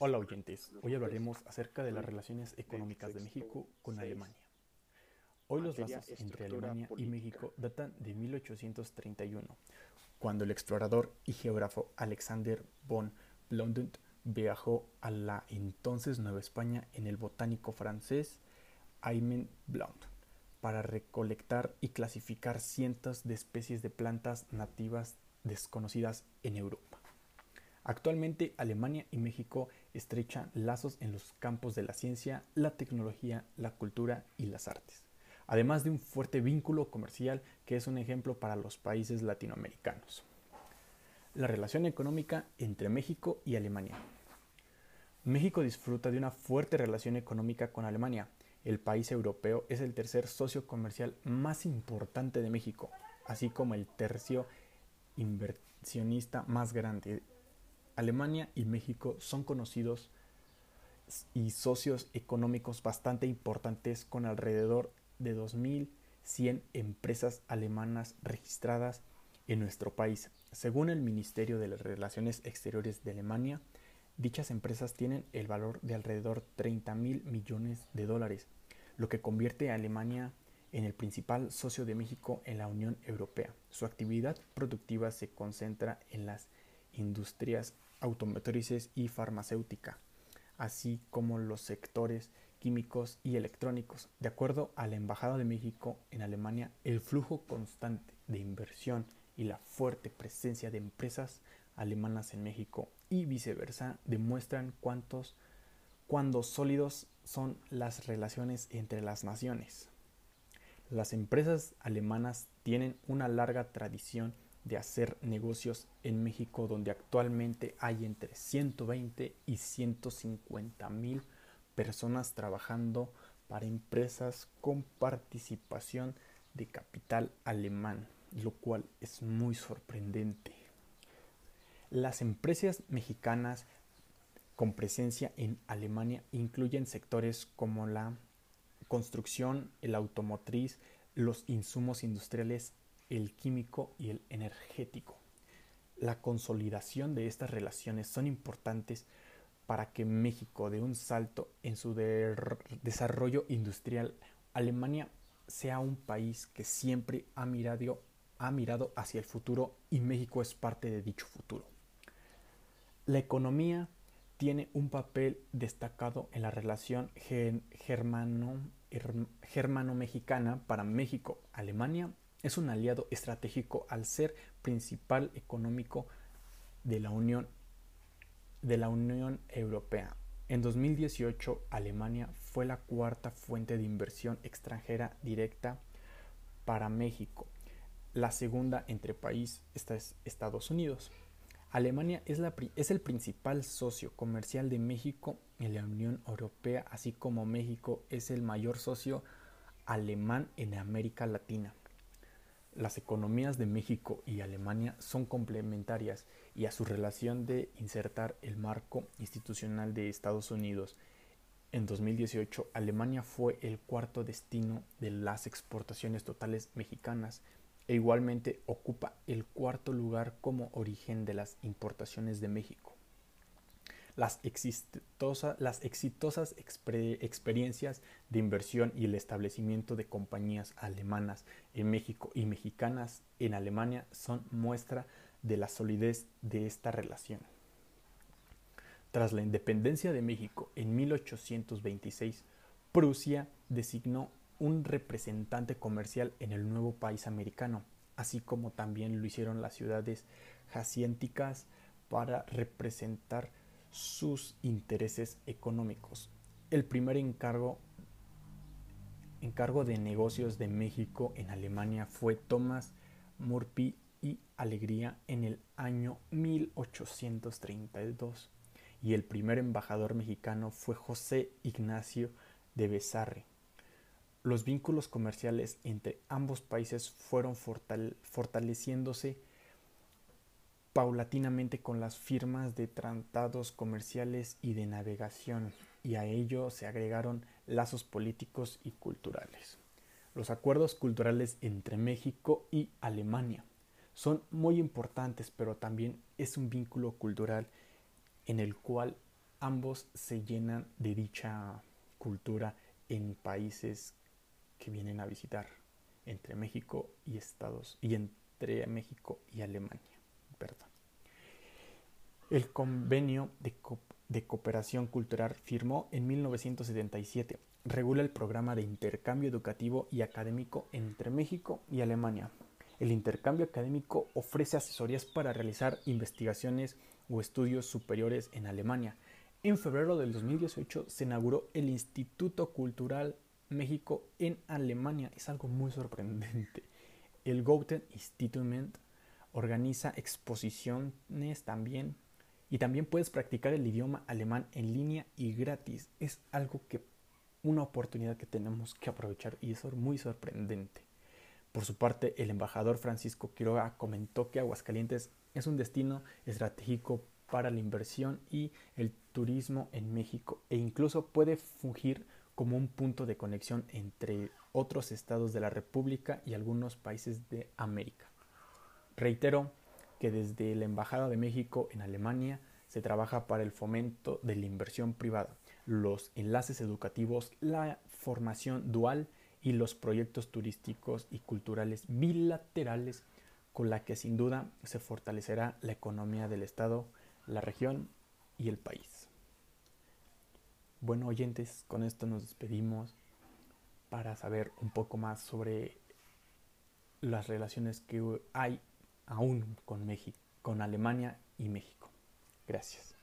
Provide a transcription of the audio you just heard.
Hola oyentes, hoy hablaremos acerca de las relaciones económicas de México con Alemania. Hoy los lazos entre Alemania y México datan de 1831, cuando el explorador y geógrafo Alexander von Blondut viajó a la entonces Nueva España en el botánico francés Aymen Blond para recolectar y clasificar cientos de especies de plantas nativas desconocidas en Europa. Actualmente Alemania y México estrechan lazos en los campos de la ciencia, la tecnología, la cultura y las artes, además de un fuerte vínculo comercial que es un ejemplo para los países latinoamericanos. La relación económica entre México y Alemania. México disfruta de una fuerte relación económica con Alemania. El país europeo es el tercer socio comercial más importante de México, así como el tercio inversionista más grande Alemania y México son conocidos y socios económicos bastante importantes con alrededor de 2.100 empresas alemanas registradas en nuestro país. Según el Ministerio de las Relaciones Exteriores de Alemania, dichas empresas tienen el valor de alrededor 30 mil millones de dólares, lo que convierte a Alemania en el principal socio de México en la Unión Europea. Su actividad productiva se concentra en las industrias automotrices y farmacéutica, así como los sectores químicos y electrónicos. De acuerdo a la Embajada de México en Alemania, el flujo constante de inversión y la fuerte presencia de empresas alemanas en México y viceversa demuestran cuántos cuando sólidos son las relaciones entre las naciones. Las empresas alemanas tienen una larga tradición de hacer negocios en México donde actualmente hay entre 120 y 150 mil personas trabajando para empresas con participación de capital alemán, lo cual es muy sorprendente. Las empresas mexicanas con presencia en Alemania incluyen sectores como la construcción, el automotriz, los insumos industriales el químico y el energético. La consolidación de estas relaciones son importantes para que México dé un salto en su desarrollo industrial. Alemania sea un país que siempre ha mirado, ha mirado hacia el futuro y México es parte de dicho futuro. La economía tiene un papel destacado en la relación germano-mexicana para México, Alemania es un aliado estratégico al ser principal económico de la Unión, de la Unión Europea. En 2018, Alemania fue la cuarta fuente de inversión extranjera directa para México. La segunda entre país está es Estados Unidos. Alemania es el principal socio comercial de México en la Unión Europea, así como México es el mayor socio alemán en América Latina. Las economías de México y Alemania son complementarias y a su relación de insertar el marco institucional de Estados Unidos. En 2018, Alemania fue el cuarto destino de las exportaciones totales mexicanas e igualmente ocupa el cuarto lugar como origen de las importaciones de México. Las, las exitosas experiencias de inversión y el establecimiento de compañías alemanas en México y mexicanas en Alemania son muestra de la solidez de esta relación. Tras la independencia de México en 1826, Prusia designó un representante comercial en el nuevo país americano, así como también lo hicieron las ciudades jacienticas para representar sus intereses económicos. El primer encargo, encargo de negocios de México en Alemania fue Thomas Murphy y Alegría en el año 1832 y el primer embajador mexicano fue José Ignacio de Besarre. Los vínculos comerciales entre ambos países fueron fortaleciéndose paulatinamente con las firmas de tratados comerciales y de navegación, y a ello se agregaron lazos políticos y culturales. Los acuerdos culturales entre México y Alemania son muy importantes, pero también es un vínculo cultural en el cual ambos se llenan de dicha cultura en países que vienen a visitar entre México y Estados y entre México y Alemania. El convenio de, de cooperación cultural firmó en 1977. Regula el programa de intercambio educativo y académico entre México y Alemania. El intercambio académico ofrece asesorías para realizar investigaciones o estudios superiores en Alemania. En febrero del 2018 se inauguró el Instituto Cultural México en Alemania. Es algo muy sorprendente. El Goethe Institut organiza exposiciones también y también puedes practicar el idioma alemán en línea y gratis. Es algo que una oportunidad que tenemos que aprovechar y es muy sorprendente. Por su parte, el embajador Francisco Quiroga comentó que Aguascalientes es un destino estratégico para la inversión y el turismo en México e incluso puede fungir como un punto de conexión entre otros estados de la República y algunos países de América. Reitero que desde la Embajada de México en Alemania se trabaja para el fomento de la inversión privada, los enlaces educativos, la formación dual y los proyectos turísticos y culturales bilaterales con la que sin duda se fortalecerá la economía del Estado, la región y el país. Bueno oyentes, con esto nos despedimos para saber un poco más sobre las relaciones que hay aún con México, con Alemania y México. Gracias.